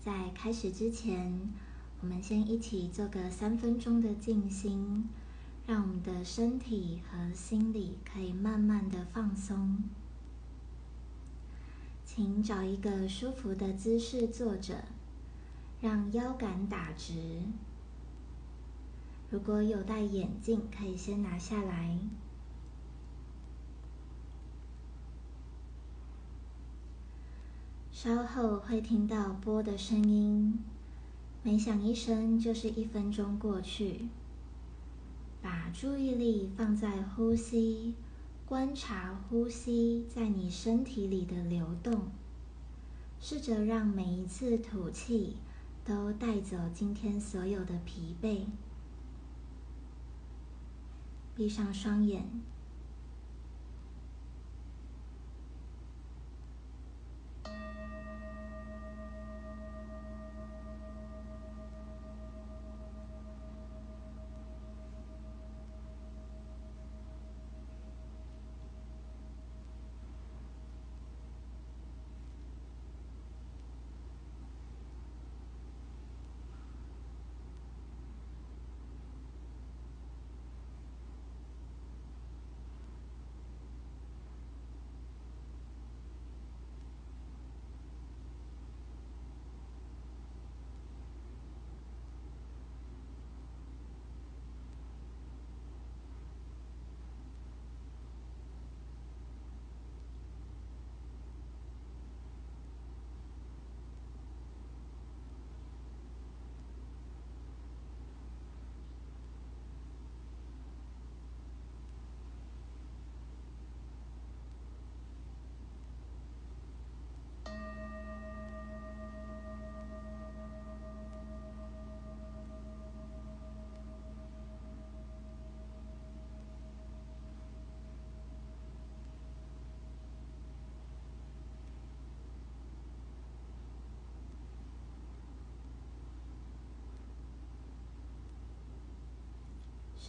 在开始之前，我们先一起做个三分钟的静心，让我们的身体和心理可以慢慢的放松。请找一个舒服的姿势坐着，让腰杆打直。如果有戴眼镜，可以先拿下来。稍后会听到波的声音，每响一声就是一分钟过去。把注意力放在呼吸，观察呼吸在你身体里的流动，试着让每一次吐气都带走今天所有的疲惫。闭上双眼。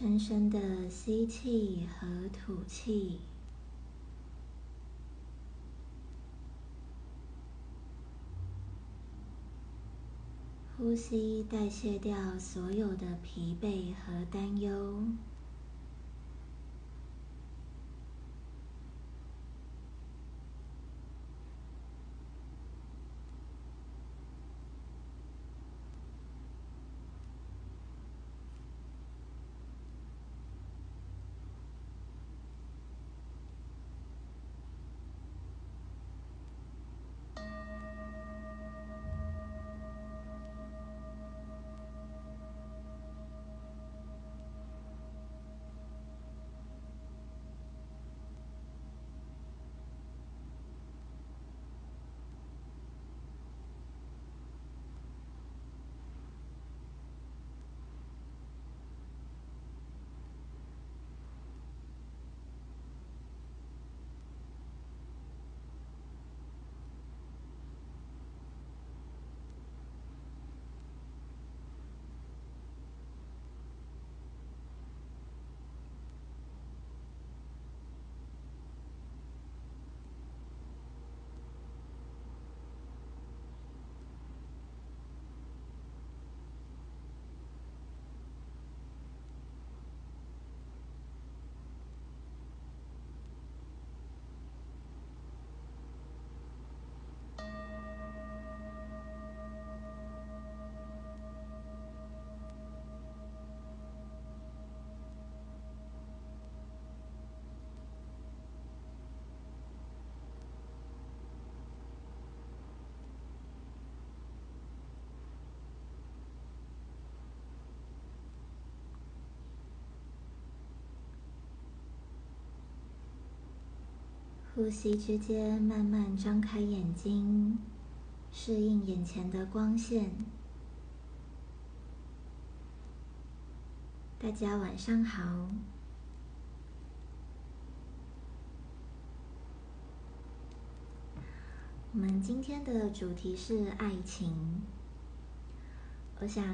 深深的吸气和吐气，呼吸代谢掉所有的疲惫和担忧。呼吸之间，慢慢张开眼睛，适应眼前的光线。大家晚上好。我们今天的主题是爱情。我想，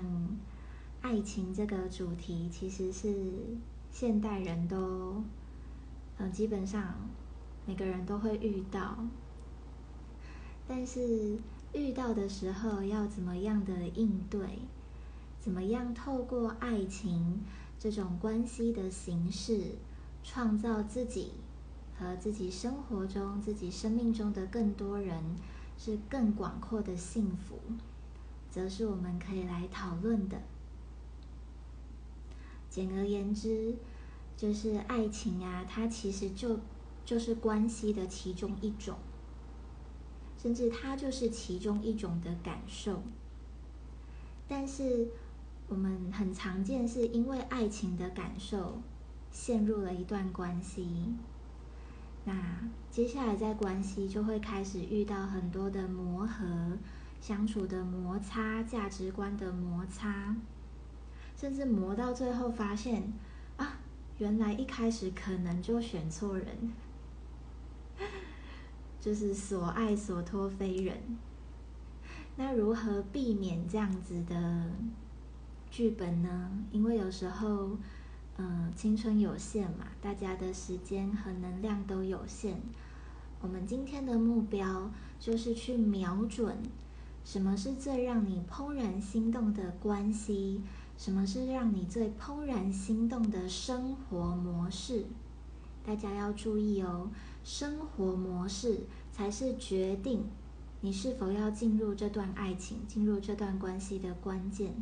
爱情这个主题其实是现代人都，嗯，基本上。每个人都会遇到，但是遇到的时候要怎么样的应对，怎么样透过爱情这种关系的形式，创造自己和自己生活中、自己生命中的更多人是更广阔的幸福，则是我们可以来讨论的。简而言之，就是爱情啊，它其实就就是关系的其中一种，甚至它就是其中一种的感受。但是我们很常见是因为爱情的感受陷入了一段关系，那接下来在关系就会开始遇到很多的磨合、相处的摩擦、价值观的摩擦。甚至磨到最后，发现啊，原来一开始可能就选错人，就是所爱所托非人。那如何避免这样子的剧本呢？因为有时候，嗯，青春有限嘛，大家的时间和能量都有限。我们今天的目标就是去瞄准什么是最让你怦然心动的关系。什么是让你最怦然心动的生活模式？大家要注意哦，生活模式才是决定你是否要进入这段爱情、进入这段关系的关键。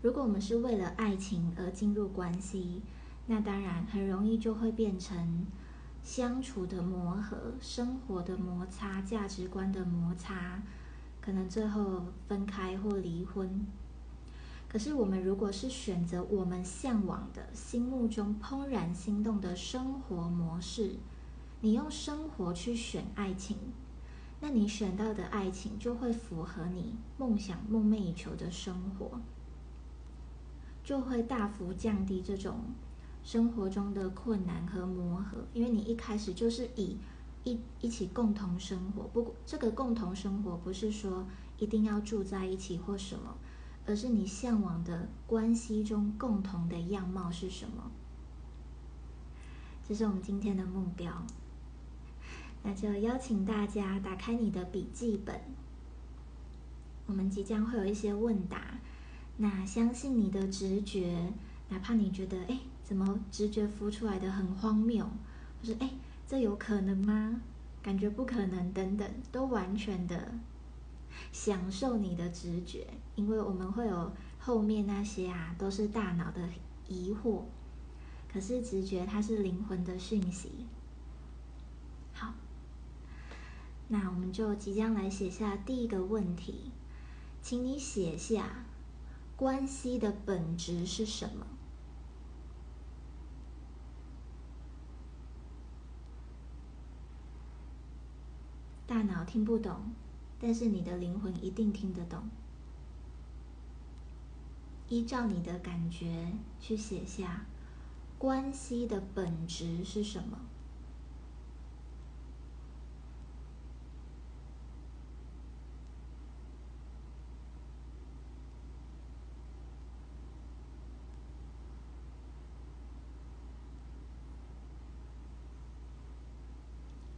如果我们是为了爱情而进入关系，那当然很容易就会变成相处的磨合、生活的摩擦、价值观的摩擦，可能最后分开或离婚。可是，我们如果是选择我们向往的、心目中怦然心动的生活模式，你用生活去选爱情，那你选到的爱情就会符合你梦想、梦寐以求的生活，就会大幅降低这种生活中的困难和磨合，因为你一开始就是以一一起共同生活。不过，这个共同生活不是说一定要住在一起或什么。而是你向往的关系中共同的样貌是什么？这是我们今天的目标。那就邀请大家打开你的笔记本，我们即将会有一些问答。那相信你的直觉，哪怕你觉得哎，怎么直觉浮出来的很荒谬，或是哎，这有可能吗？感觉不可能等等，都完全的。享受你的直觉，因为我们会有后面那些啊，都是大脑的疑惑。可是直觉它是灵魂的讯息。好，那我们就即将来写下第一个问题，请你写下关系的本质是什么？大脑听不懂。但是你的灵魂一定听得懂。依照你的感觉去写下，关系的本质是什么？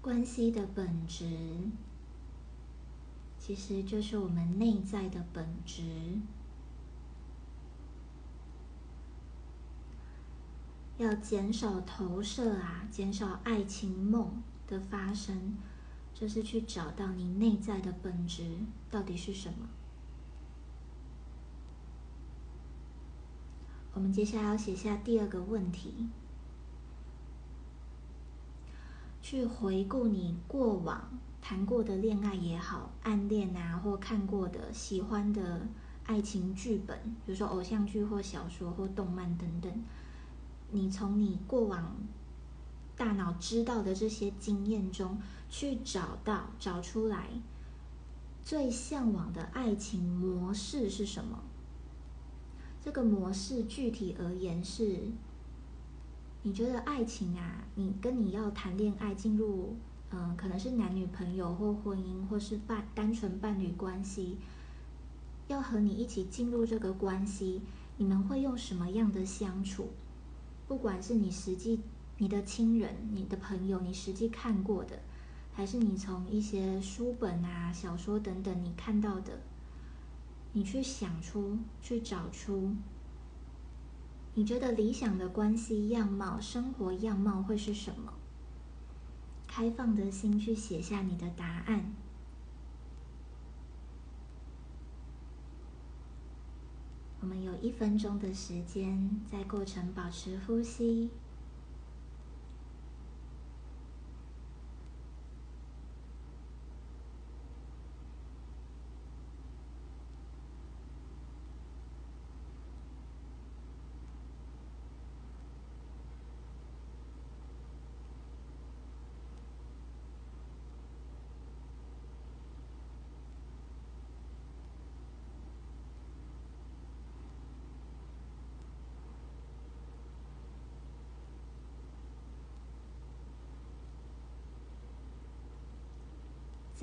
关系的本质。其实就是我们内在的本质，要减少投射啊，减少爱情梦的发生，就是去找到你内在的本质到底是什么。我们接下来要写下第二个问题，去回顾你过往。谈过的恋爱也好，暗恋啊，或看过的喜欢的爱情剧本，比如说偶像剧或小说或动漫等等，你从你过往大脑知道的这些经验中去找到、找出来最向往的爱情模式是什么？这个模式具体而言是，你觉得爱情啊，你跟你要谈恋爱进入。嗯，可能是男女朋友或婚姻，或是伴单纯伴侣关系，要和你一起进入这个关系，你们会用什么样的相处？不管是你实际你的亲人、你的朋友，你实际看过的，还是你从一些书本啊、小说等等你看到的，你去想出、去找出，你觉得理想的关系样貌、生活样貌会是什么？开放的心去写下你的答案。我们有一分钟的时间，在过程保持呼吸。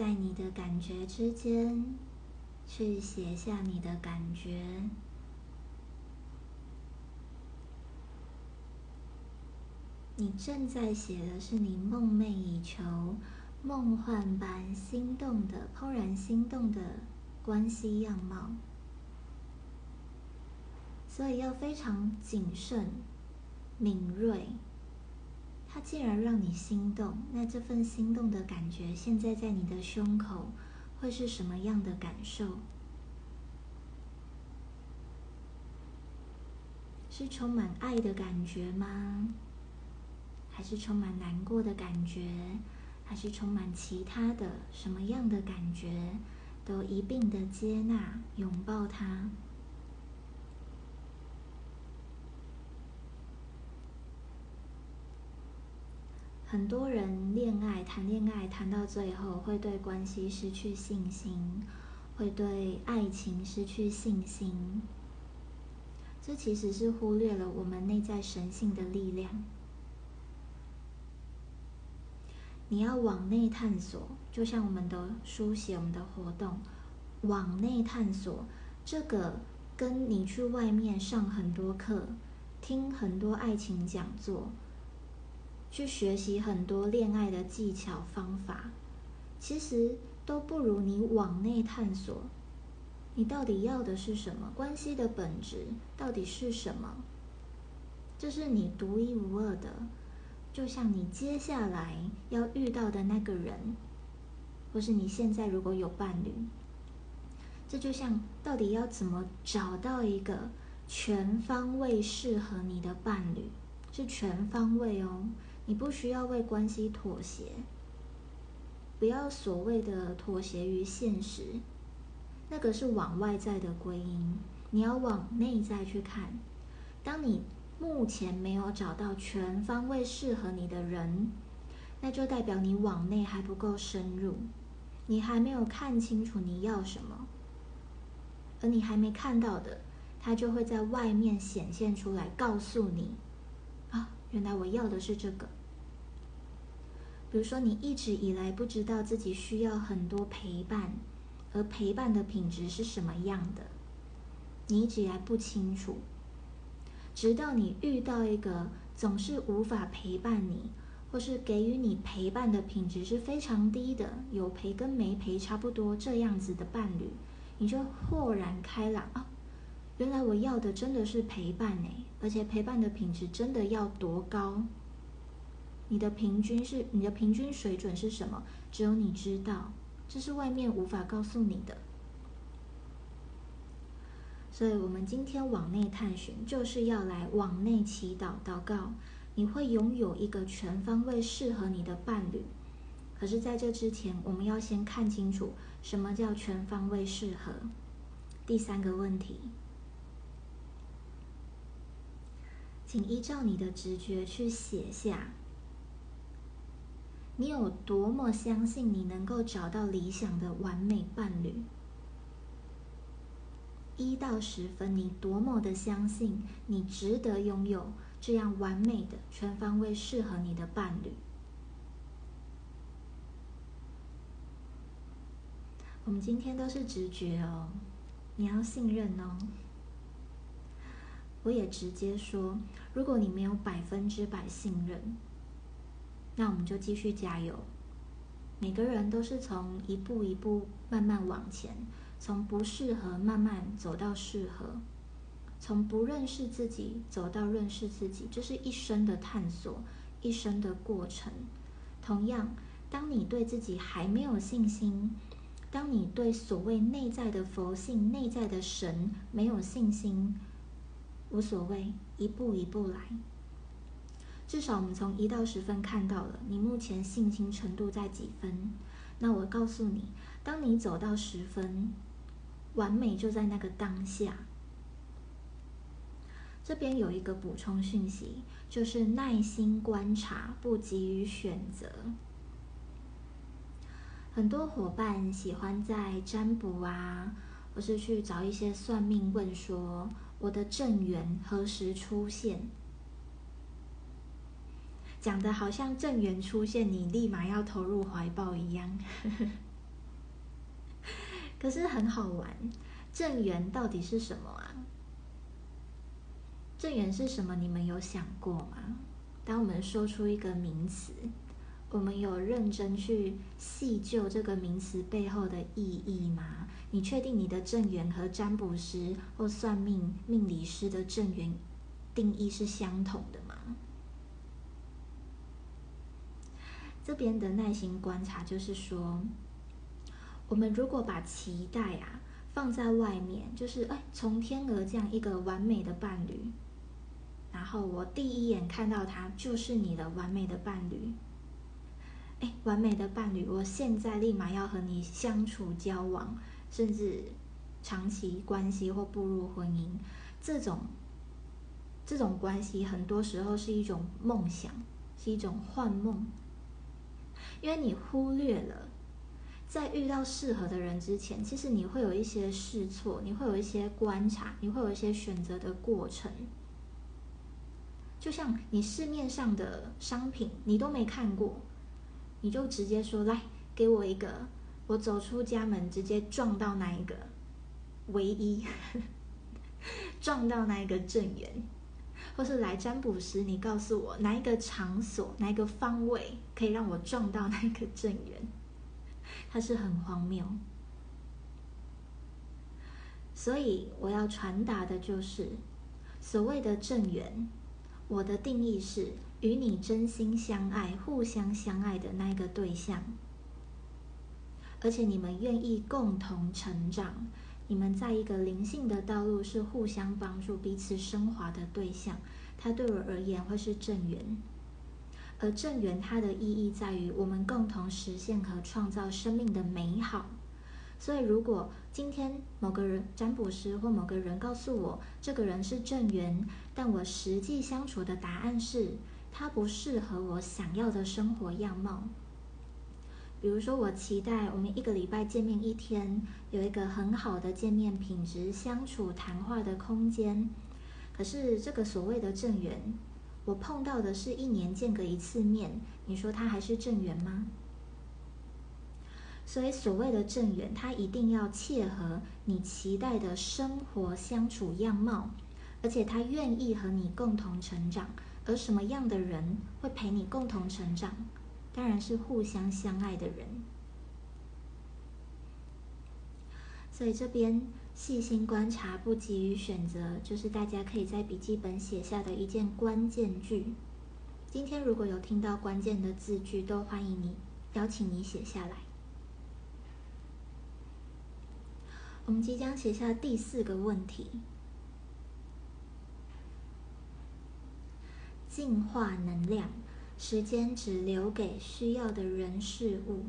在你的感觉之间，去写下你的感觉。你正在写的是你梦寐以求、梦幻般心动的、怦然心动的关系样貌，所以要非常谨慎、敏锐。它既然让你心动，那这份心动的感觉，现在在你的胸口会是什么样的感受？是充满爱的感觉吗？还是充满难过的感觉？还是充满其他的什么样的感觉？都一并的接纳，拥抱它。很多人恋爱、谈恋爱谈到最后，会对关系失去信心，会对爱情失去信心。这其实是忽略了我们内在神性的力量。你要往内探索，就像我们的书写、我们的活动，往内探索，这个跟你去外面上很多课、听很多爱情讲座。去学习很多恋爱的技巧方法，其实都不如你往内探索，你到底要的是什么？关系的本质到底是什么？这是你独一无二的，就像你接下来要遇到的那个人，或是你现在如果有伴侣，这就像到底要怎么找到一个全方位适合你的伴侣，是全方位哦。你不需要为关系妥协，不要所谓的妥协于现实，那个是往外在的归因。你要往内在去看。当你目前没有找到全方位适合你的人，那就代表你往内还不够深入，你还没有看清楚你要什么，而你还没看到的，它就会在外面显现出来，告诉你，原来我要的是这个。比如说，你一直以来不知道自己需要很多陪伴，而陪伴的品质是什么样的，你一直以来不清楚。直到你遇到一个总是无法陪伴你，或是给予你陪伴的品质是非常低的，有陪跟没陪差不多这样子的伴侣，你就豁然开朗啊！原来我要的真的是陪伴哎，而且陪伴的品质真的要多高？你的平均是你的平均水准是什么？只有你知道，这是外面无法告诉你的。所以，我们今天往内探寻，就是要来往内祈祷祷告。你会拥有一个全方位适合你的伴侣。可是，在这之前，我们要先看清楚什么叫全方位适合。第三个问题，请依照你的直觉去写下。你有多么相信你能够找到理想的完美伴侣？一到十分，你多么的相信你值得拥有这样完美的、全方位适合你的伴侣？我们今天都是直觉哦，你要信任哦。我也直接说，如果你没有百分之百信任。那我们就继续加油，每个人都是从一步一步慢慢往前，从不适合慢慢走到适合，从不认识自己走到认识自己，这是一生的探索，一生的过程。同样，当你对自己还没有信心，当你对所谓内在的佛性、内在的神没有信心，无所谓，一步一步来。至少我们从一到十分看到了你目前信心程度在几分。那我告诉你，当你走到十分，完美就在那个当下。这边有一个补充讯息，就是耐心观察，不急于选择。很多伙伴喜欢在占卜啊，或是去找一些算命问说，我的正缘何时出现？讲的好像正缘出现，你立马要投入怀抱一样。可是很好玩，正缘到底是什么啊？正缘是什么？你们有想过吗？当我们说出一个名词，我们有认真去细究这个名词背后的意义吗？你确定你的正缘和占卜师或算命命理师的正缘定义是相同的吗？这边的耐心观察就是说，我们如果把期待啊放在外面，就是哎，从天而降一个完美的伴侣，然后我第一眼看到他就是你的完美的伴侣，哎，完美的伴侣，我现在立马要和你相处交往，甚至长期关系或步入婚姻，这种这种关系很多时候是一种梦想，是一种幻梦。因为你忽略了，在遇到适合的人之前，其实你会有一些试错，你会有一些观察，你会有一些选择的过程。就像你市面上的商品，你都没看过，你就直接说来给我一个，我走出家门直接撞到那一个唯一，撞到那一个正缘。或是来占卜时，你告诉我哪一个场所、哪一个方位可以让我撞到那个正缘，它是很荒谬。所以我要传达的就是，所谓的正缘，我的定义是与你真心相爱、互相相爱的那一个对象，而且你们愿意共同成长。你们在一个灵性的道路是互相帮助、彼此升华的对象，它对我而言会是正缘。而正缘它的意义在于我们共同实现和创造生命的美好。所以，如果今天某个人占卜师或某个人告诉我这个人是正缘，但我实际相处的答案是他不适合我想要的生活样貌。比如说，我期待我们一个礼拜见面一天，有一个很好的见面品质、相处谈话的空间。可是，这个所谓的正缘，我碰到的是一年见个一次面，你说他还是正缘吗？所以，所谓的正缘，它一定要切合你期待的生活相处样貌，而且他愿意和你共同成长。而什么样的人会陪你共同成长？当然是互相相爱的人，所以这边细心观察，不急于选择，就是大家可以在笔记本写下的一件关键句。今天如果有听到关键的字句，都欢迎你邀请你写下来。我们即将写下第四个问题：净化能量。时间只留给需要的人事物，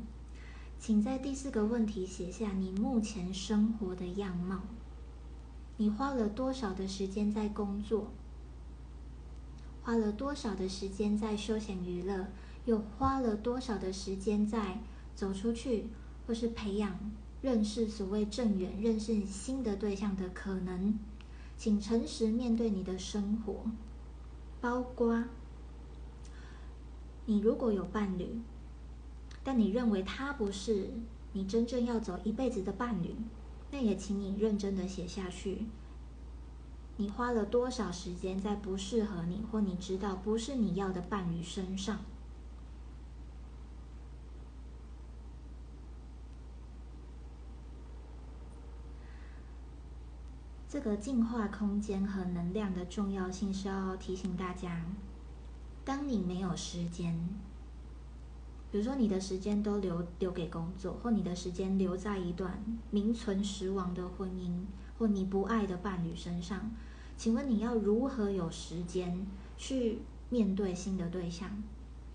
请在第四个问题写下你目前生活的样貌。你花了多少的时间在工作？花了多少的时间在休闲娱乐？又花了多少的时间在走出去，或是培养、认识所谓正缘、认识新的对象的可能？请诚实面对你的生活，包括。你如果有伴侣但你认为他不是你真正要走一辈子的伴侣那也请你认真的写下去。你花了多少时间在不适合你或你知道不是你要的伴侣身上。这个净化空间和能量的重要性是要提醒大家当你没有时间，比如说你的时间都留留给工作，或你的时间留在一段名存实亡的婚姻，或你不爱的伴侣身上，请问你要如何有时间去面对新的对象？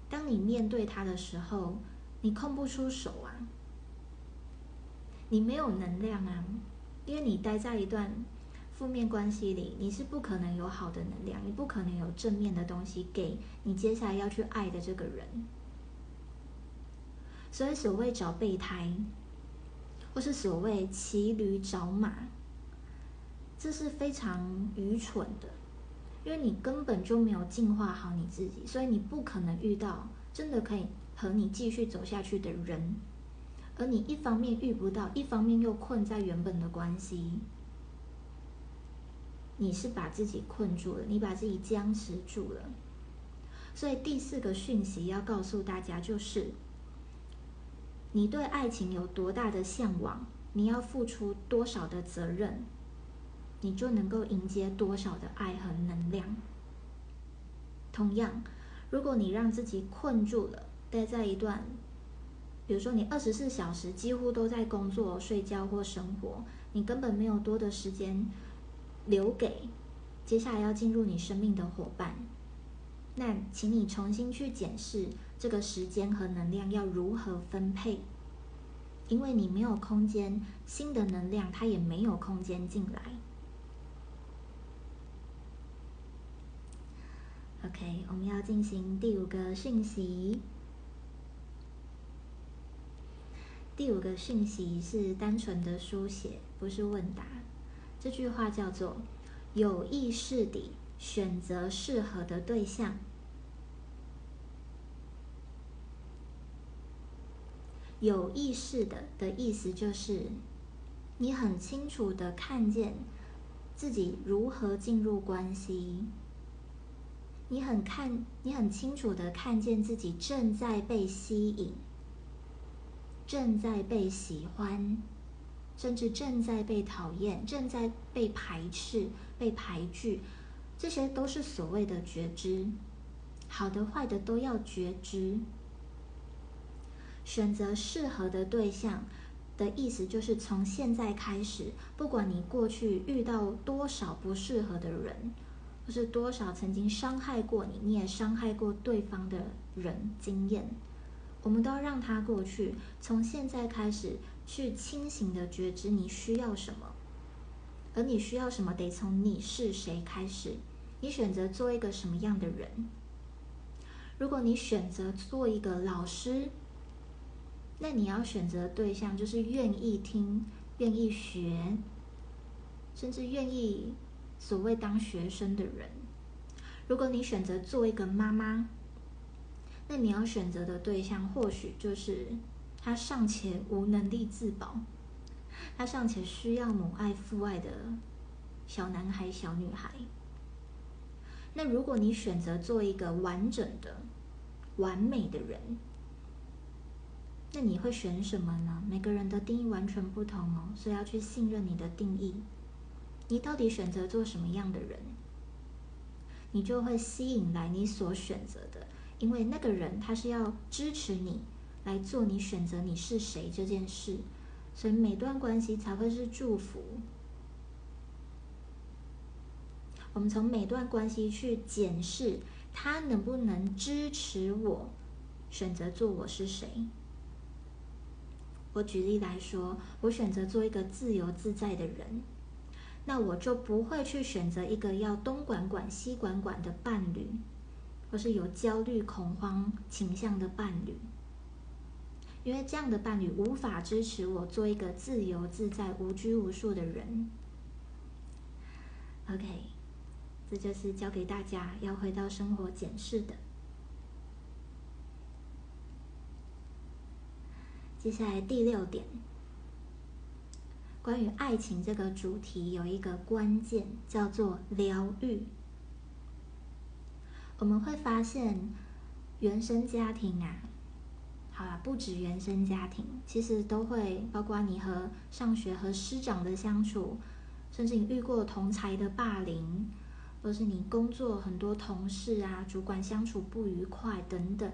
当你面对他的时候，你空不出手啊，你没有能量啊，因为你待在一段负面关系里，你是不可能有好的能量，你不可能有正面的东西给你接下来要去爱的这个人。所以，所谓找备胎，或是所谓骑驴找马，这是非常愚蠢的，因为你根本就没有净化好你自己，所以你不可能遇到真的可以。和你继续走下去的人，而你一方面遇不到，一方面又困在原本的关系，你是把自己困住了，你把自己僵持住了。所以第四个讯息要告诉大家就是：你对爱情有多大的向往，你要付出多少的责任，你就能够迎接多少的爱和能量。同样，如果你让自己困住了，待在一段，比如说你二十四小时几乎都在工作、睡觉或生活，你根本没有多的时间留给接下来要进入你生命的伙伴。那请你重新去检视这个时间和能量要如何分配，因为你没有空间，新的能量它也没有空间进来。OK，我们要进行第五个讯息。第五个讯息是单纯的书写，不是问答。这句话叫做“有意识地选择适合的对象”。有意识的的意思就是，你很清楚的看见自己如何进入关系，你很看，你很清楚的看见自己正在被吸引。正在被喜欢，甚至正在被讨厌，正在被排斥、被排拒，这些都是所谓的觉知。好的、坏的都要觉知。选择适合的对象的意思，就是从现在开始，不管你过去遇到多少不适合的人，或是多少曾经伤害过你，你也伤害过对方的人经验。我们都要让它过去。从现在开始，去清醒的觉知你需要什么，而你需要什么，得从你是谁开始。你选择做一个什么样的人？如果你选择做一个老师，那你要选择对象就是愿意听、愿意学，甚至愿意所谓当学生的人。如果你选择做一个妈妈，那你要选择的对象，或许就是他尚且无能力自保，他尚且需要母爱父爱的小男孩、小女孩。那如果你选择做一个完整的、完美的人，那你会选什么呢？每个人的定义完全不同哦，所以要去信任你的定义。你到底选择做什么样的人，你就会吸引来你所选择的。因为那个人他是要支持你来做你选择你是谁这件事，所以每段关系才会是祝福。我们从每段关系去检视他能不能支持我选择做我是谁。我举例来说，我选择做一个自由自在的人，那我就不会去选择一个要东管管西管管的伴侣。或是有焦虑、恐慌倾向的伴侣，因为这样的伴侣无法支持我做一个自由自在、无拘无束的人。OK，这就是教给大家要回到生活检视的。接下来第六点，关于爱情这个主题有一个关键，叫做疗愈。我们会发现，原生家庭啊，好了，不止原生家庭，其实都会包括你和上学和师长的相处，甚至你遇过同才的霸凌，或是你工作很多同事啊、主管相处不愉快等等，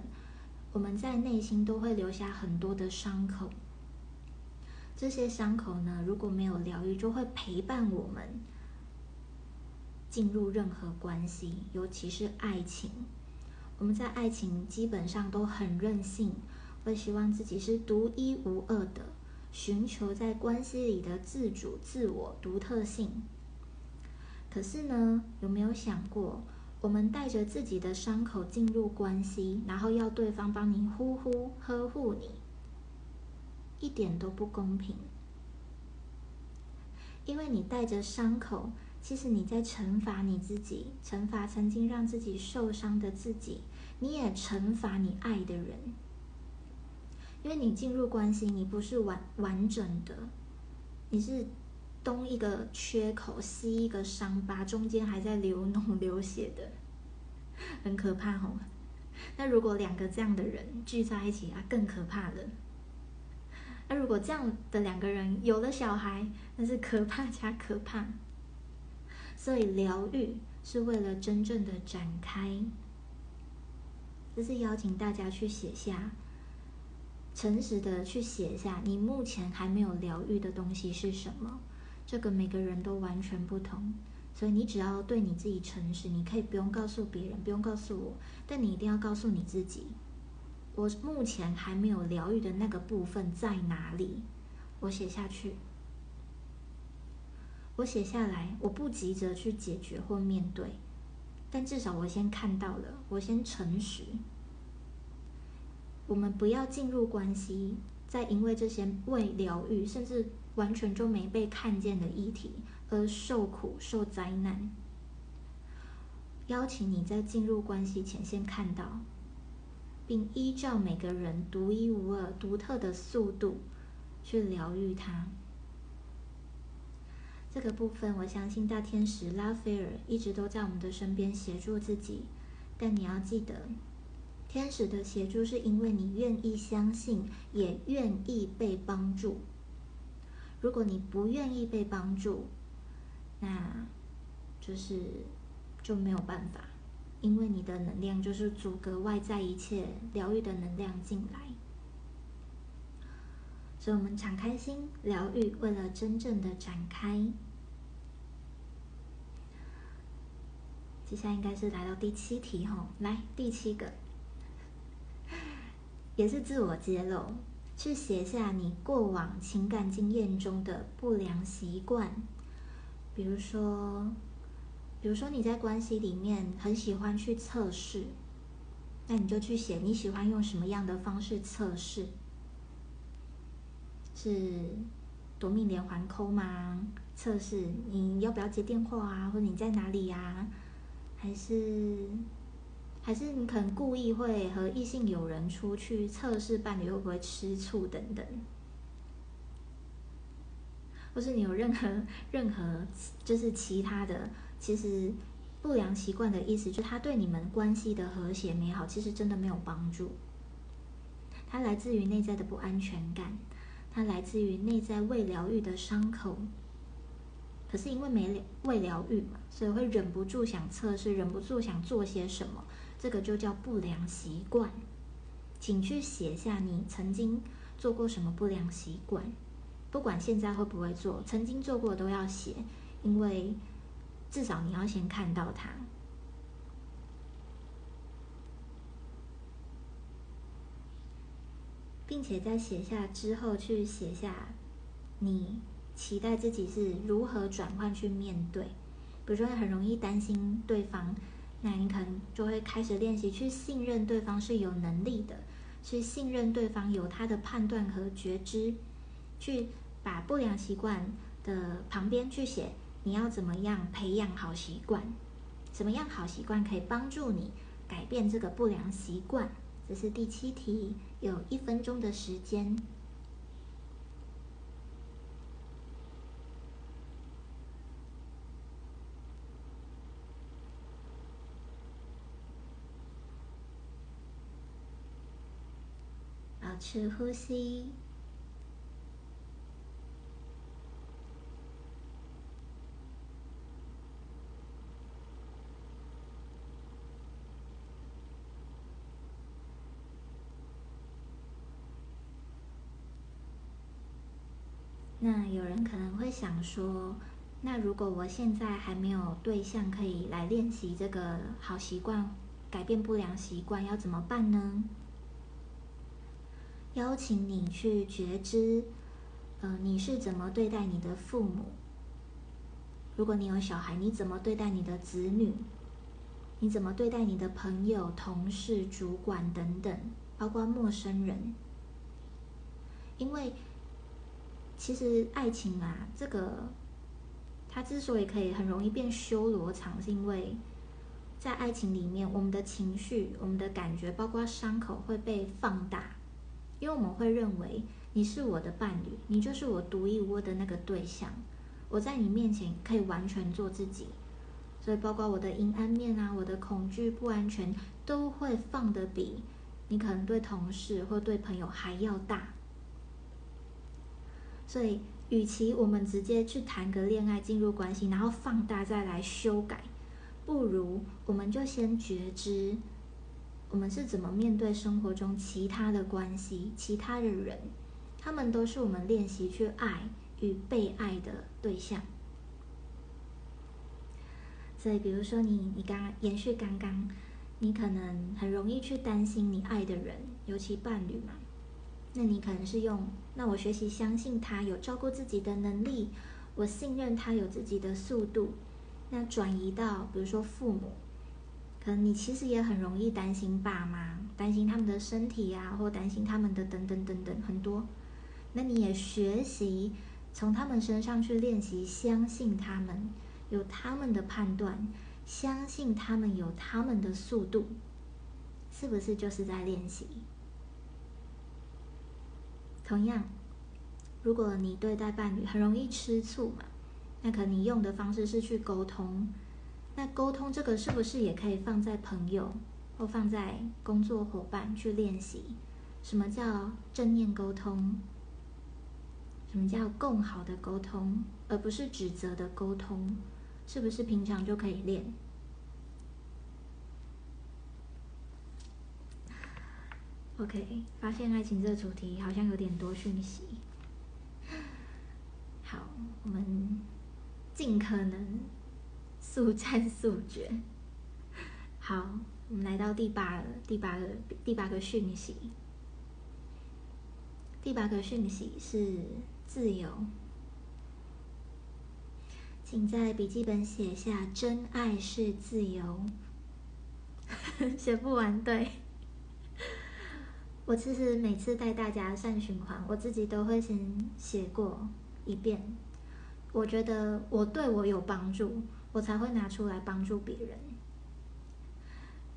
我们在内心都会留下很多的伤口。这些伤口呢，如果没有疗愈，就会陪伴我们进入任何关系，尤其是爱情。我们在爱情基本上都很任性，会希望自己是独一无二的。寻求在关系里的自主、自我、独特性。可是呢，有没有想过，我们带着自己的伤口进入关系，然后要对方帮你呼呼呵护你，一点都不公平。因为你带着伤口，其实你在惩罚你自己，惩罚曾经让自己受伤的自己，你也惩罚你爱的人。因为你进入关系，你不是完完整的，你是东一个缺口，西一个伤疤，中间还在流脓流血的，很可怕哦。那如果两个这样的人聚在一起啊，更可怕了。那如果这样的两个人有了小孩，那是可怕加可怕。所以疗愈是为了真正的展开，这是邀请大家去写下。诚实的去写下你目前还没有疗愈的东西是什么？这个每个人都完全不同，所以你只要对你自己诚实，你可以不用告诉别人，不用告诉我，但你一定要告诉你自己，我目前还没有疗愈的那个部分在哪里？我写下去，我写下来，我不急着去解决或面对，但至少我先看到了，我先诚实。我们不要进入关系，再因为这些未疗愈，甚至完全就没被看见的议题而受苦受灾难。邀请你在进入关系前先看到，并依照每个人独一无二、独特的速度去疗愈它。这个部分，我相信大天使拉斐尔一直都在我们的身边协助自己，但你要记得。天使的协助是因为你愿意相信，也愿意被帮助。如果你不愿意被帮助，那就是就没有办法，因为你的能量就是阻隔外在一切疗愈的能量进来。所以，我们敞开心疗愈，为了真正的展开。接下来应该是来到第七题哈，来第七个。也是自我揭露，去写下你过往情感经验中的不良习惯，比如说，比如说你在关系里面很喜欢去测试，那你就去写你喜欢用什么样的方式测试，是夺命连环扣吗？测试你要不要接电话啊，或者你在哪里呀？还是？还是你可能故意会和异性友人出去测试伴侣会不会吃醋等等，或是你有任何 任何就是其他的，其实不良习惯的意思，就他对你们关系的和谐美好，其实真的没有帮助。它来自于内在的不安全感，它来自于内在未疗愈的伤口。可是因为没未疗愈嘛，所以会忍不住想测试，忍不住想做些什么。这个就叫不良习惯，请去写下你曾经做过什么不良习惯，不管现在会不会做，曾经做过都要写，因为至少你要先看到它，并且在写下之后去写下你期待自己是如何转换去面对，比如说很容易担心对方。那你可能就会开始练习去信任对方是有能力的，去信任对方有他的判断和觉知，去把不良习惯的旁边去写你要怎么样培养好习惯，怎么样好习惯可以帮助你改变这个不良习惯。这是第七题，有一分钟的时间。保持呼吸。那有人可能会想说那如果我现在还没有对象可以来练习这个好习惯改变不良习惯要怎么办呢？邀请你去觉知，呃，你是怎么对待你的父母？如果你有小孩，你怎么对待你的子女？你怎么对待你的朋友、同事、主管等等，包括陌生人？因为其实爱情啊，这个它之所以可以很容易变修罗场，是因为在爱情里面，我们的情绪、我们的感觉，包括伤口会被放大。因为我们会认为你是我的伴侣，你就是我独一无二的那个对象，我在你面前可以完全做自己，所以包括我的阴暗面啊，我的恐惧、不安全，都会放得比你可能对同事或对朋友还要大。所以，与其我们直接去谈个恋爱、进入关系，然后放大再来修改，不如我们就先觉知。我们是怎么面对生活中其他的关系、其他的人？他们都是我们练习去爱与被爱的对象。所以，比如说你，你刚刚延续刚刚，你可能很容易去担心你爱的人，尤其伴侣嘛。那你可能是用，那我学习相信他有照顾自己的能力，我信任他有自己的速度。那转移到，比如说父母。可能你其实也很容易担心爸妈，担心他们的身体呀，或担心他们的等等等等很多。那你也学习从他们身上去练习，相信他们有他们的判断，相信他们有他们的速度，是不是就是在练习？同样，如果你对待伴侣很容易吃醋嘛，那可能你用的方式是去沟通。那沟通这个是不是也可以放在朋友或放在工作伙伴去练习？什么叫正念沟通？什么叫更好的沟通，而不是指责的沟通？是不是平常就可以练？OK，发现爱情这个主题好像有点多讯息。好，我们尽可能。速战速决。好，我们来到第八第八个第八个讯息。第八个讯息是自由，请在笔记本写下“真爱是自由”。写不完，对。我其实每次带大家上循环，我自己都会先写过一遍。我觉得我对我有帮助。我才会拿出来帮助别人。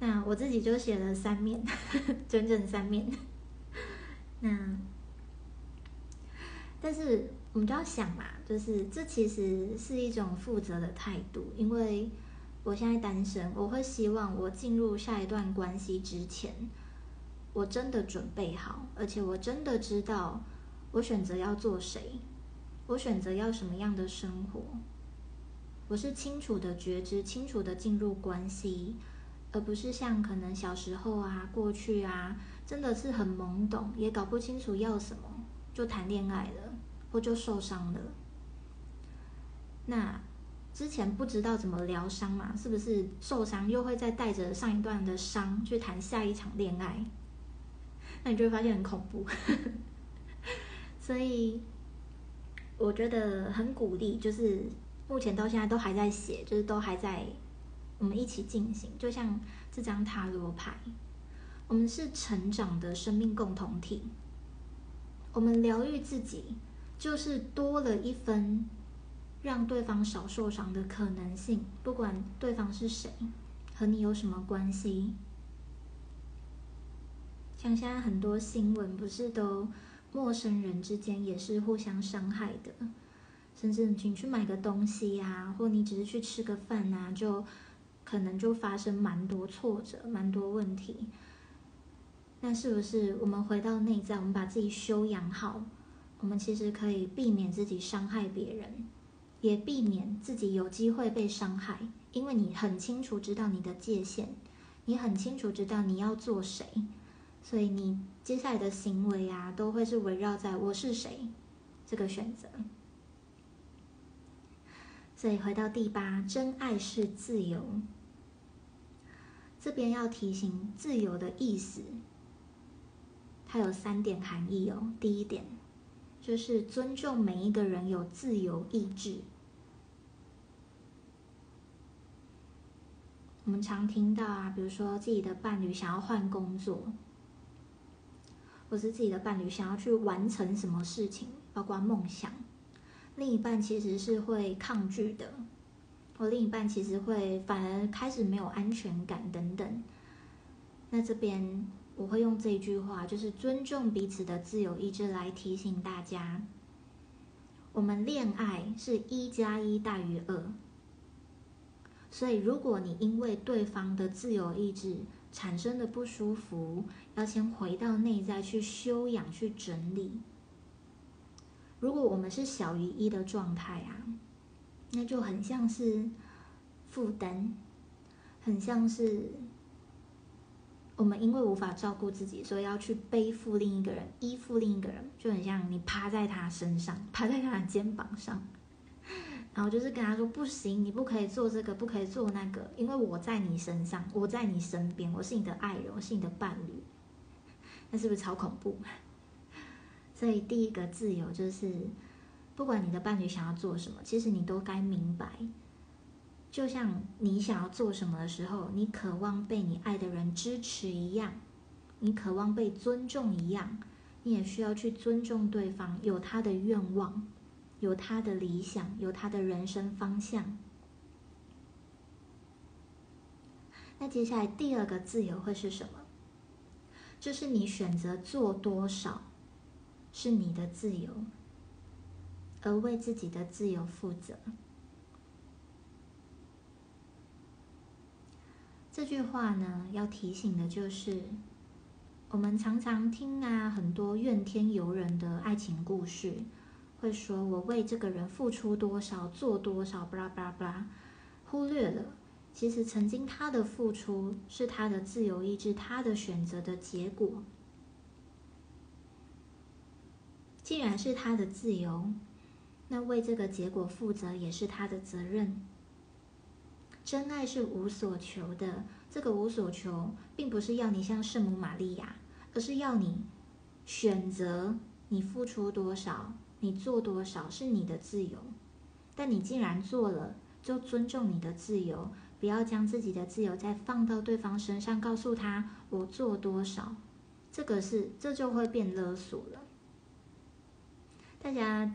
那我自己就写了三面，整整三面。那，但是我们就要想嘛，就是这其实是一种负责的态度，因为我现在单身，我会希望我进入下一段关系之前，我真的准备好，而且我真的知道我选择要做谁，我选择要什么样的生活。我是清楚的觉知，清楚的进入关系，而不是像可能小时候啊、过去啊，真的是很懵懂，也搞不清楚要什么，就谈恋爱了，或就受伤了。那之前不知道怎么疗伤嘛，是不是受伤又会再带着上一段的伤去谈下一场恋爱？那你就会发现很恐怖。所以我觉得很鼓励，就是。目前到现在都还在写，就是都还在我们一起进行。就像这张塔罗牌，我们是成长的生命共同体。我们疗愈自己，就是多了一分让对方少受伤的可能性。不管对方是谁，和你有什么关系。像现在很多新闻，不是都陌生人之间也是互相伤害的。甚至你去买个东西呀，或你只是去吃个饭呐，就可能就发生蛮多挫折、蛮多问题。那是不是我们回到内在，我们把自己修养好，我们其实可以避免自己伤害别人，也避免自己有机会被伤害？因为你很清楚知道你的界限，你很清楚知道你要做谁，所以你接下来的行为啊，都会是围绕在我是谁这个选择。所以回到第八，真爱是自由。这边要提醒，自由的意思，它有三点含义哦。第一点就是尊重每一个人有自由意志。我们常听到啊，比如说自己的伴侣想要换工作，或是自己的伴侣想要去完成什么事情，包括梦想。另一半其实是会抗拒的，或另一半其实会反而开始没有安全感等等。那这边我会用这句话，就是尊重彼此的自由意志来提醒大家：我们恋爱是一加一大于二。所以，如果你因为对方的自由意志产生的不舒服，要先回到内在去修养、去整理。如果我们是小于一的状态啊，那就很像是负担，很像是我们因为无法照顾自己，所以要去背负另一个人，依附另一个人，就很像你趴在他身上，趴在他的肩膀上，然后就是跟他说不行，你不可以做这个，不可以做那个，因为我在你身上，我在你身边，我是你的爱人，我是你的伴侣，那是不是超恐怖？所以，第一个自由就是，不管你的伴侣想要做什么，其实你都该明白，就像你想要做什么的时候，你渴望被你爱的人支持一样，你渴望被尊重一样，你也需要去尊重对方，有他的愿望，有他的理想，有他的人生方向。那接下来第二个自由会是什么？就是你选择做多少。是你的自由，而为自己的自由负责。这句话呢，要提醒的就是，我们常常听啊，很多怨天尤人的爱情故事，会说我为这个人付出多少，做多少，巴拉巴拉巴拉，忽略了，其实曾经他的付出是他的自由意志，他的选择的结果。既然是他的自由，那为这个结果负责也是他的责任。真爱是无所求的，这个无所求，并不是要你像圣母玛利亚，而是要你选择你付出多少，你做多少是你的自由。但你既然做了，就尊重你的自由，不要将自己的自由再放到对方身上，告诉他我做多少，这个是这就会变勒索了。大家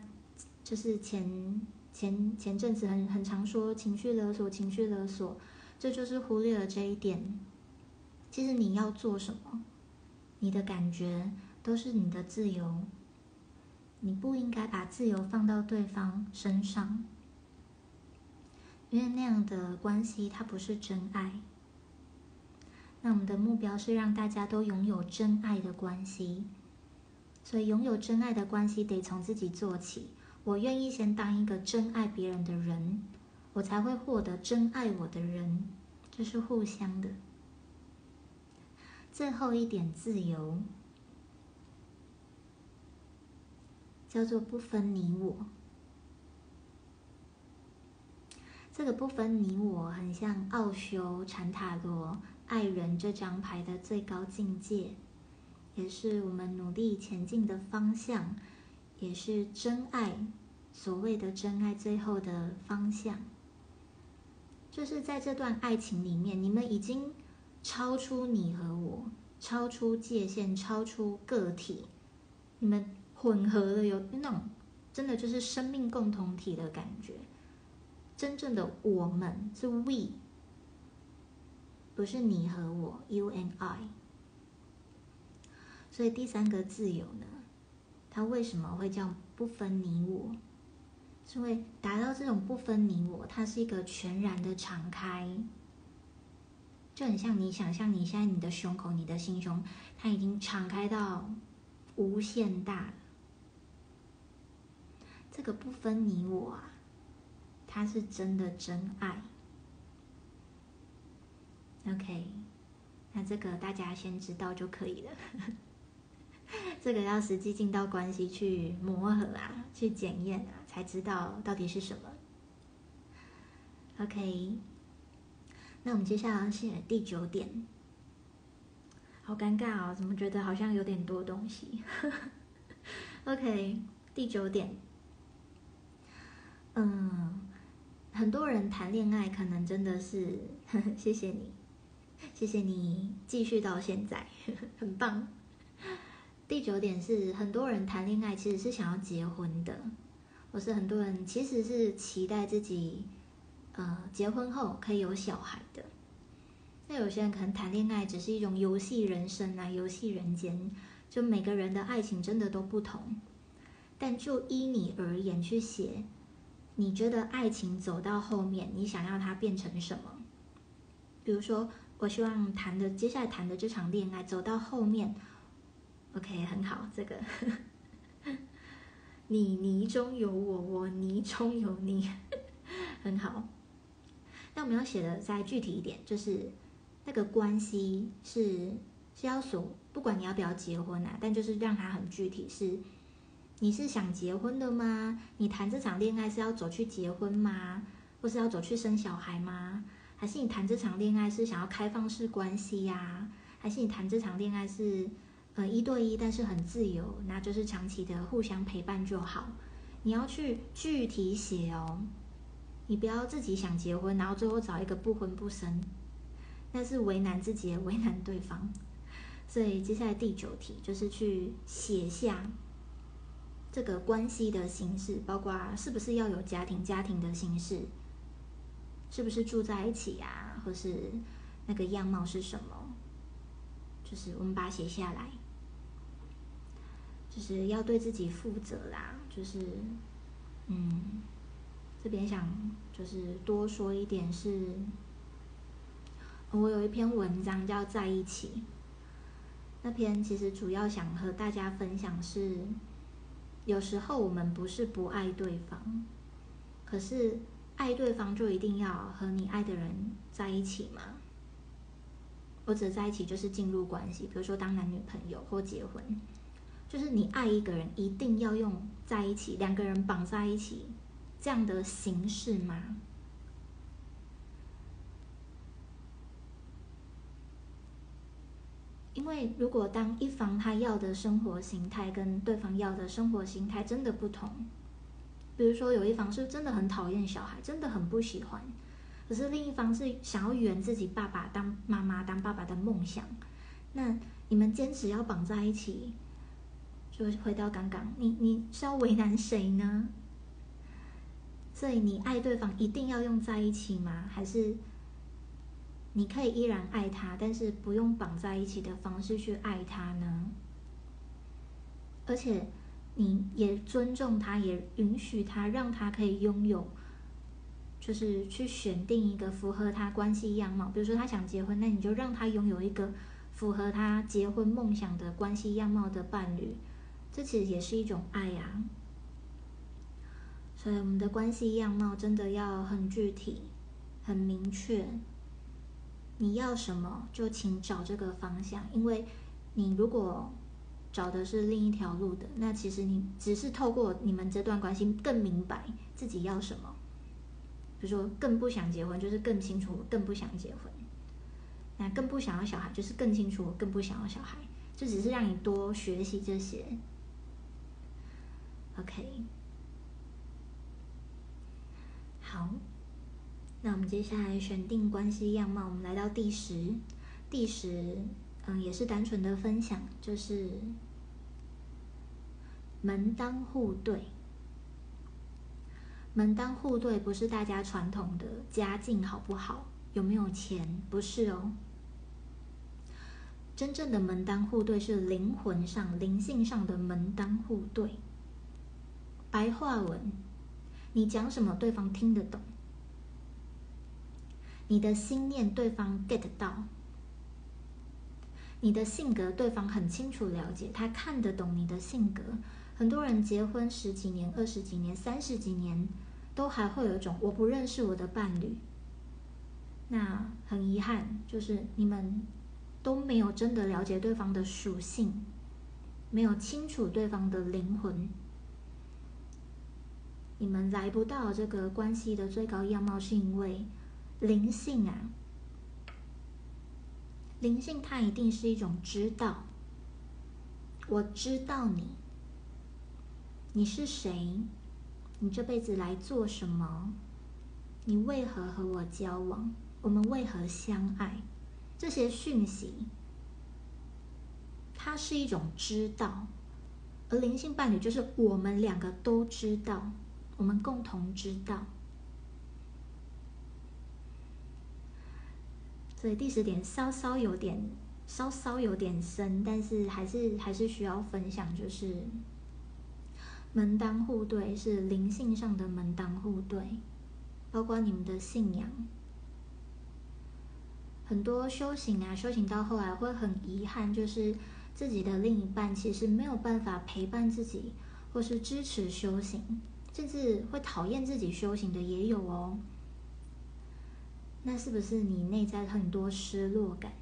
就是前前前阵子很很常说情绪勒索，情绪勒索，这就是忽略了这一点。其实你要做什么，你的感觉都是你的自由，你不应该把自由放到对方身上，因为那样的关系它不是真爱。那我们的目标是让大家都拥有真爱的关系。所以，拥有真爱的关系得从自己做起。我愿意先当一个真爱别人的人，我才会获得真爱我的人。这是互相的。最后一点自由，叫做不分你我。这个不分你我，很像奥修禅塔罗爱人这张牌的最高境界。也是我们努力前进的方向，也是真爱，所谓的真爱最后的方向，就是在这段爱情里面，你们已经超出你和我，超出界限，超出个体，你们混合了，有那种真的就是生命共同体的感觉。真正的我们是 we，不是你和我，you and I。所以第三个自由呢，它为什么会叫不分你我？是因为达到这种不分你我，它是一个全然的敞开，就很像你想象你现在你的胸口、你的心胸，它已经敞开到无限大了。这个不分你我啊，它是真的真爱。OK，那这个大家先知道就可以了。这个要实际进到关系去磨合啊，去检验啊，才知道到底是什么。OK，那我们接下来写第九点，好尴尬哦，怎么觉得好像有点多东西？OK，第九点，嗯，很多人谈恋爱可能真的是，谢谢你，谢谢你继续到现在，很棒。第九点是，很多人谈恋爱其实是想要结婚的，或是很多人其实是期待自己，呃，结婚后可以有小孩的。那有些人可能谈恋爱只是一种游戏人生啊，游戏人间，就每个人的爱情真的都不同。但就依你而言去写，你觉得爱情走到后面，你想要它变成什么？比如说，我希望谈的接下来谈的这场恋爱走到后面。OK，很好，这个 你泥中有我，我泥中有你，很好。那我们要写的再具体一点，就是那个关系是是要说，不管你要不要结婚啊，但就是让它很具体，是你是想结婚的吗？你谈这场恋爱是要走去结婚吗？或是要走去生小孩吗？还是你谈这场恋爱是想要开放式关系呀？还是你谈这场恋爱是？呃，一对一，但是很自由，那就是长期的互相陪伴就好。你要去具体写哦，你不要自己想结婚，然后最后找一个不婚不生，那是为难自己，也为难对方。所以接下来第九题就是去写下这个关系的形式，包括是不是要有家庭，家庭的形式，是不是住在一起呀，或是那个样貌是什么？就是我们把它写下来。就是要对自己负责啦，就是，嗯，这边想就是多说一点是，我有一篇文章叫《在一起》，那篇其实主要想和大家分享是，有时候我们不是不爱对方，可是爱对方就一定要和你爱的人在一起吗？或者在一起就是进入关系，比如说当男女朋友或结婚。就是你爱一个人，一定要用在一起，两个人绑在一起这样的形式吗？因为如果当一方他要的生活形态跟对方要的生活形态真的不同，比如说有一方是真的很讨厌小孩，真的很不喜欢，可是另一方是想要圆自己爸爸当妈妈当爸爸的梦想，那你们坚持要绑在一起。就回到刚刚，你你是要为难谁呢？所以你爱对方一定要用在一起吗？还是你可以依然爱他，但是不用绑在一起的方式去爱他呢？而且你也尊重他，也允许他，让他可以拥有，就是去选定一个符合他关系样貌。比如说他想结婚，那你就让他拥有一个符合他结婚梦想的关系样貌的伴侣。这其实也是一种爱呀，所以我们的关系样貌真的要很具体、很明确。你要什么，就请找这个方向。因为你如果找的是另一条路的，那其实你只是透过你们这段关系更明白自己要什么。比如说，更不想结婚，就是更清楚更不想结婚；那更不想要小孩，就是更清楚更不想要小孩。这只是让你多学习这些。OK，好，那我们接下来选定关系样貌。我们来到第十，第十，嗯，也是单纯的分享，就是门当户对。门当户对不是大家传统的家境好不好，有没有钱，不是哦。真正的门当户对是灵魂上、灵性上的门当户对。白话文，你讲什么对方听得懂，你的心念对方 get 到，你的性格对方很清楚了解，他看得懂你的性格。很多人结婚十几年、二十几年、三十几年，都还会有一种我不认识我的伴侣。那很遗憾，就是你们都没有真的了解对方的属性，没有清楚对方的灵魂。你们来不到这个关系的最高样貌，是因为灵性啊。灵性它一定是一种知道，我知道你，你是谁，你这辈子来做什么，你为何和我交往，我们为何相爱，这些讯息，它是一种知道，而灵性伴侣就是我们两个都知道，我们共同知道。所以第十点稍稍有点，稍稍有点深，但是还是还是需要分享，就是门当户对是灵性上的门当户对，包括你们的信仰。很多修行啊，修行到后来会很遗憾，就是自己的另一半其实没有办法陪伴自己，或是支持修行，甚至会讨厌自己修行的也有哦。那是不是你内在很多失落感？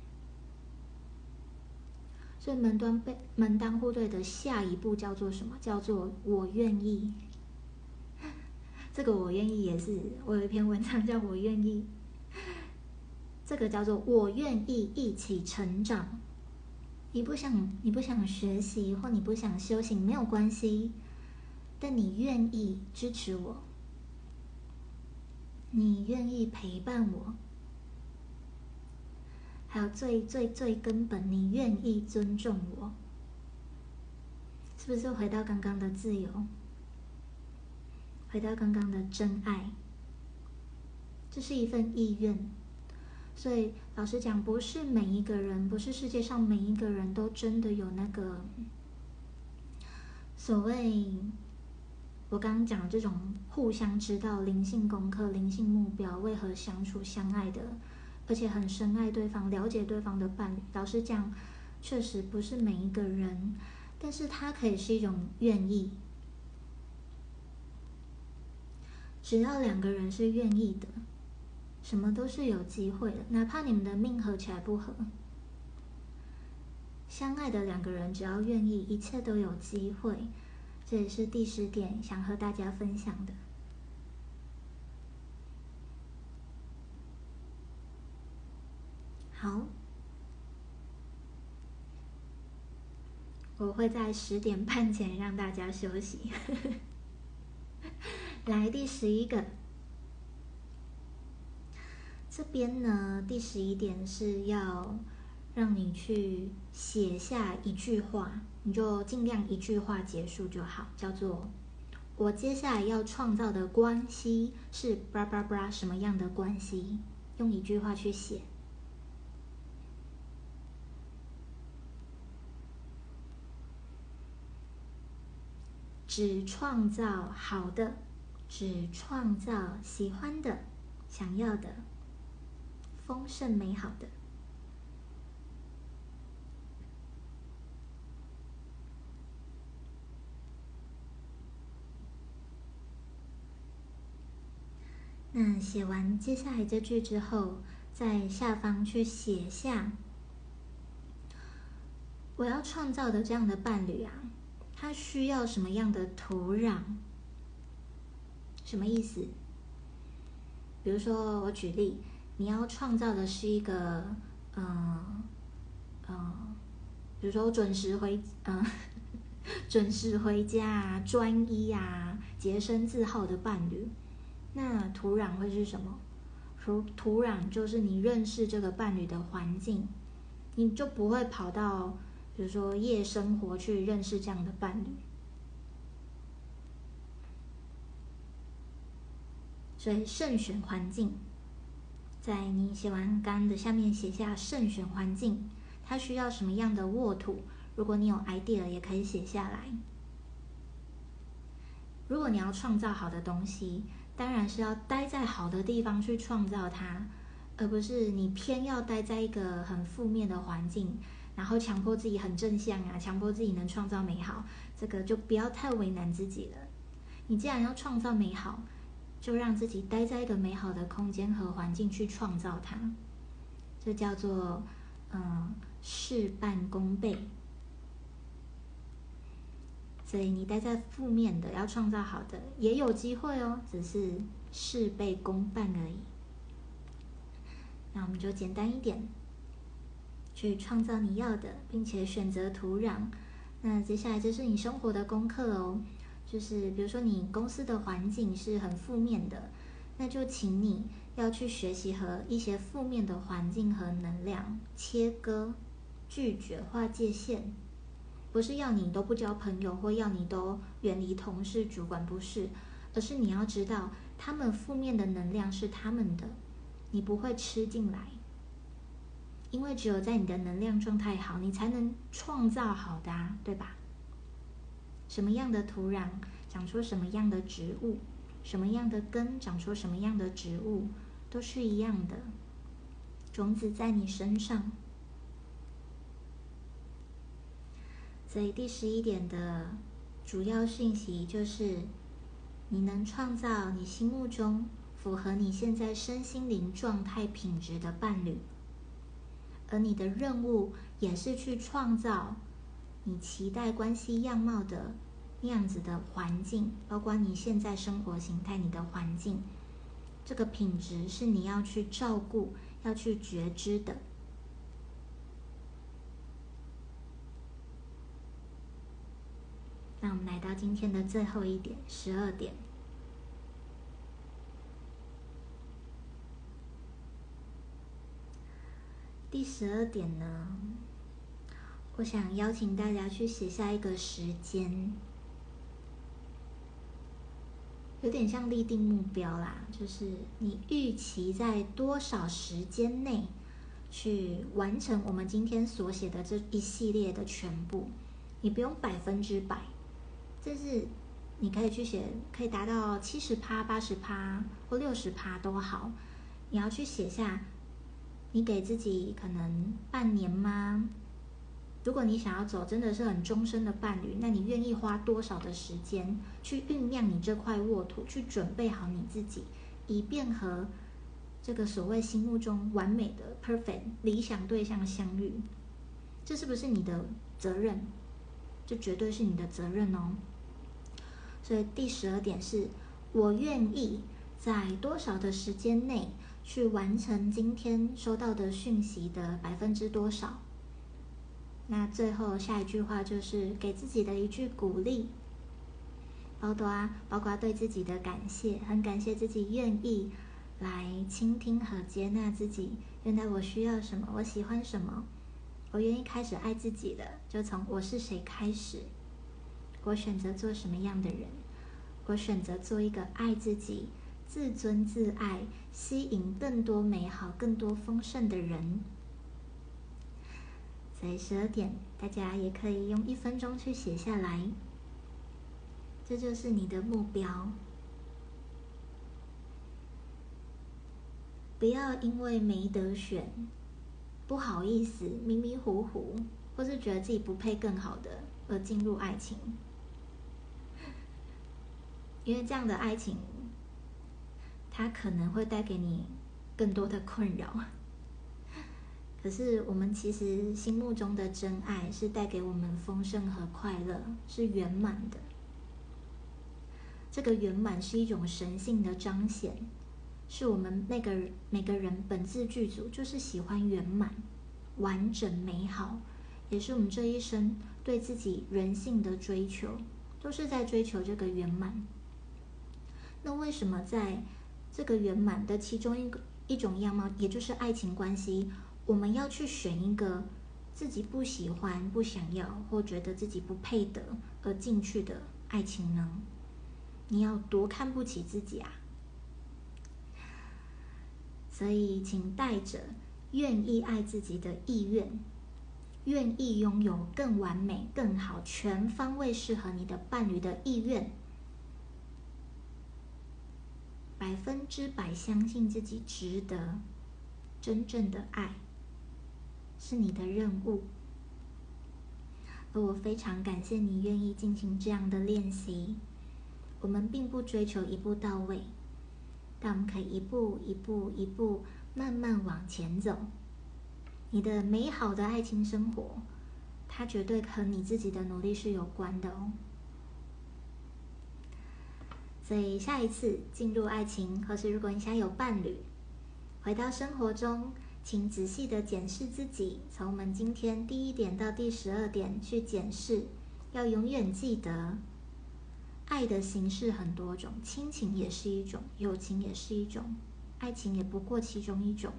所以门端被门当户对的下一步叫做什么？叫做我愿意。这个我愿意也是，我有一篇文章叫我愿意。这个叫做我愿意一起成长。你不想你不想学习或你不想修行没有关系，但你愿意支持我。你愿意陪伴我，还有最最最根本，你愿意尊重我，是不是回到刚刚的自由，回到刚刚的真爱？这是一份意愿，所以老实讲，不是每一个人，不是世界上每一个人都真的有那个所谓。我刚刚讲这种互相知道灵性功课、灵性目标，为何相处相爱的，而且很深爱对方、了解对方的伴侣，老实讲，确实不是每一个人，但是它可以是一种愿意。只要两个人是愿意的，什么都是有机会的，哪怕你们的命合起来不合，相爱的两个人只要愿意，一切都有机会。这也是第十点，想和大家分享的。好，我会在十点半前让大家休息。来，第十一个，这边呢，第十一点是要让你去写下一句话。你就尽量一句话结束就好，叫做“我接下来要创造的关系是叭叭叭什么样的关系”，用一句话去写。只创造好的，只创造喜欢的、想要的、丰盛美好的。那写完接下来这句之后，在下方去写下我要创造的这样的伴侣啊，他需要什么样的土壤？什么意思？比如说，我举例，你要创造的是一个，嗯嗯，比如说我准时回，嗯，准时回家、专一啊、洁身自好的伴侣。那土壤会是什么？土土壤就是你认识这个伴侣的环境，你就不会跑到，比如说夜生活去认识这样的伴侣。所以慎选环境，在你写完干的下面写下慎选环境，它需要什么样的沃土？如果你有 idea，也可以写下来。如果你要创造好的东西。当然是要待在好的地方去创造它，而不是你偏要待在一个很负面的环境，然后强迫自己很正向啊，强迫自己能创造美好，这个就不要太为难自己了。你既然要创造美好，就让自己待在一个美好的空间和环境去创造它，这叫做嗯事半功倍。所以你待在负面的，要创造好的也有机会哦，只是事倍功半而已。那我们就简单一点，去创造你要的，并且选择土壤。那接下来就是你生活的功课哦，就是比如说你公司的环境是很负面的，那就请你要去学习和一些负面的环境和能量切割、拒绝、划界限。不是要你都不交朋友，或要你都远离同事、主管，不是，而是你要知道，他们负面的能量是他们的，你不会吃进来，因为只有在你的能量状态好，你才能创造好的，啊，对吧？什么样的土壤长出什么样的植物，什么样的根长出什么样的植物，都是一样的，种子在你身上。所以第十一点的主要讯息就是，你能创造你心目中符合你现在身心灵状态品质的伴侣，而你的任务也是去创造你期待关系样貌的那样子的环境，包括你现在生活形态、你的环境，这个品质是你要去照顾、要去觉知的。那我们来到今天的最后一点，十二点。第十二点呢，我想邀请大家去写下一个时间，有点像立定目标啦，就是你预期在多少时间内去完成我们今天所写的这一系列的全部，你不用百分之百。这是你可以去写，可以达到七十趴、八十趴或六十趴都好。你要去写下，你给自己可能半年吗？如果你想要走真的是很终身的伴侣，那你愿意花多少的时间去酝酿你这块沃土，去准备好你自己，以便和这个所谓心目中完美的 perfect 理想对象相遇？这是不是你的责任？这绝对是你的责任哦。所以第十二点是，我愿意在多少的时间内去完成今天收到的讯息的百分之多少？那最后下一句话就是给自己的一句鼓励，包括包括对自己的感谢，很感谢自己愿意来倾听和接纳自己。原来我需要什么，我喜欢什么，我愿意开始爱自己了，就从我是谁开始。我选择做什么样的人？我选择做一个爱自己、自尊自爱、吸引更多美好、更多丰盛的人。在十二点，大家也可以用一分钟去写下来。这就是你的目标。不要因为没得选，不好意思、迷迷糊糊，或是觉得自己不配更好的，而进入爱情。因为这样的爱情，它可能会带给你更多的困扰。可是，我们其实心目中的真爱是带给我们丰盛和快乐，是圆满的。这个圆满是一种神性的彰显，是我们那个每个人本质具足，就是喜欢圆满、完整、美好，也是我们这一生对自己人性的追求，都是在追求这个圆满。那为什么在这个圆满的其中一个一种样貌，也就是爱情关系，我们要去选一个自己不喜欢、不想要或觉得自己不配得而进去的爱情呢？你要多看不起自己啊！所以，请带着愿意爱自己的意愿，愿意拥有更完美、更好、全方位适合你的伴侣的意愿。百分之百相信自己值得真正的爱，是你的任务。而我非常感谢你愿意进行这样的练习。我们并不追求一步到位，但我们可以一步一步、一步慢慢往前走。你的美好的爱情生活，它绝对和你自己的努力是有关的哦。所以下一次进入爱情，或是如果你想有伴侣，回到生活中，请仔细的检视自己。从我们今天第一点到第十二点去检视，要永远记得，爱的形式很多种，亲情也是一种，友情也是一种，爱情也不过其中一种。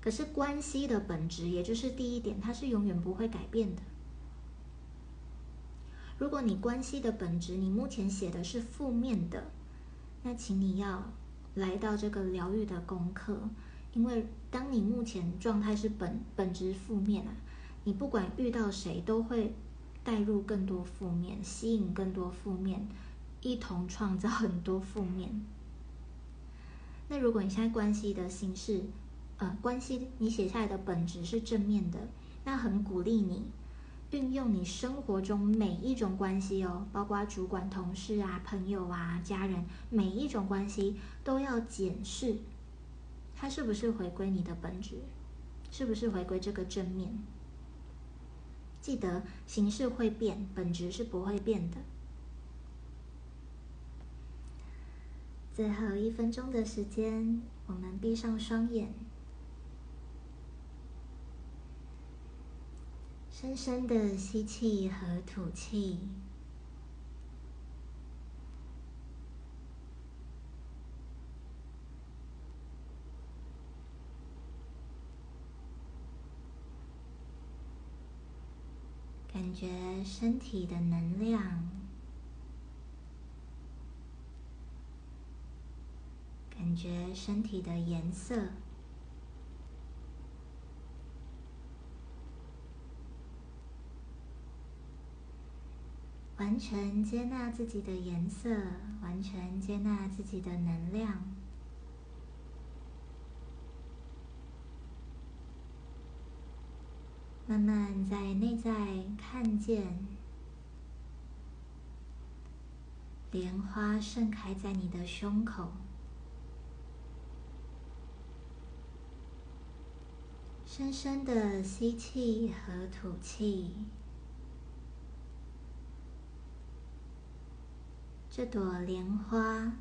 可是关系的本质，也就是第一点，它是永远不会改变的。如果你关系的本质，你目前写的是负面的，那请你要来到这个疗愈的功课，因为当你目前状态是本本质负面啊，你不管遇到谁都会带入更多负面，吸引更多负面，一同创造很多负面。那如果你现在关系的形式，呃，关系你写下来的本质是正面的，那很鼓励你运用你生活中每一种关系哦，包括主管、同事啊、朋友啊、家人，每一种关系都要检视，它是不是回归你的本质，是不是回归这个正面。记得形式会变，本质是不会变的。最后一分钟的时间，我们闭上双眼。深深的吸气和吐气，感觉身体的能量，感觉身体的颜色。完全接纳自己的颜色，完全接纳自己的能量，慢慢在内在看见莲花盛开在你的胸口，深深的吸气和吐气。这朵莲花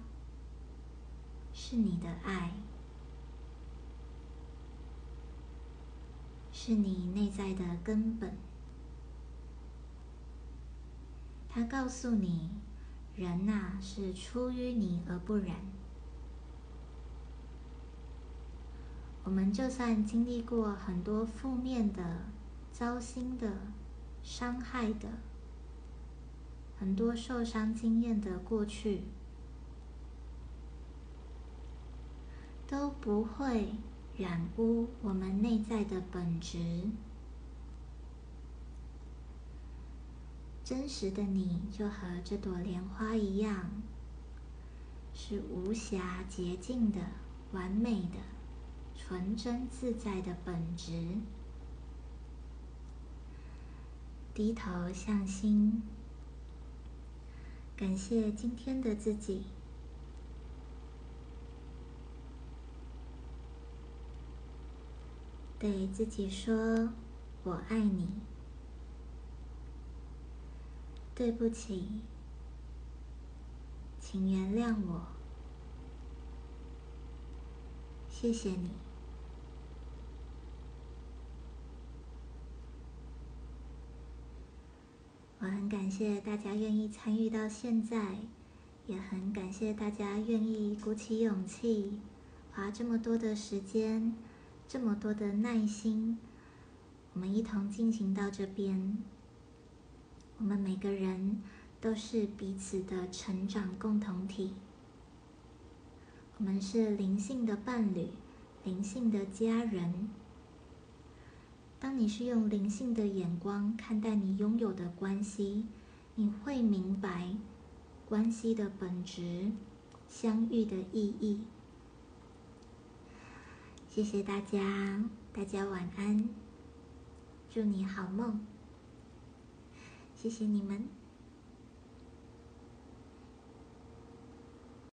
是你的爱，是你内在的根本。它告诉你，人呐是出于你而不染。我们就算经历过很多负面的、糟心的、伤害的。很多受伤经验的过去都不会染污我们内在的本质。真实的你就和这朵莲花一样，是无暇洁净的、完美的、纯真自在的本质。低头向心。感谢今天的自己，对自己说：“我爱你。”对不起，请原谅我。谢谢你。我很感谢大家愿意参与到现在，也很感谢大家愿意鼓起勇气，花这么多的时间，这么多的耐心，我们一同进行到这边。我们每个人都是彼此的成长共同体，我们是灵性的伴侣，灵性的家人。当你是用灵性的眼光看待你拥有的关系，你会明白关系的本质、相遇的意义。谢谢大家，大家晚安，祝你好梦，谢谢你们。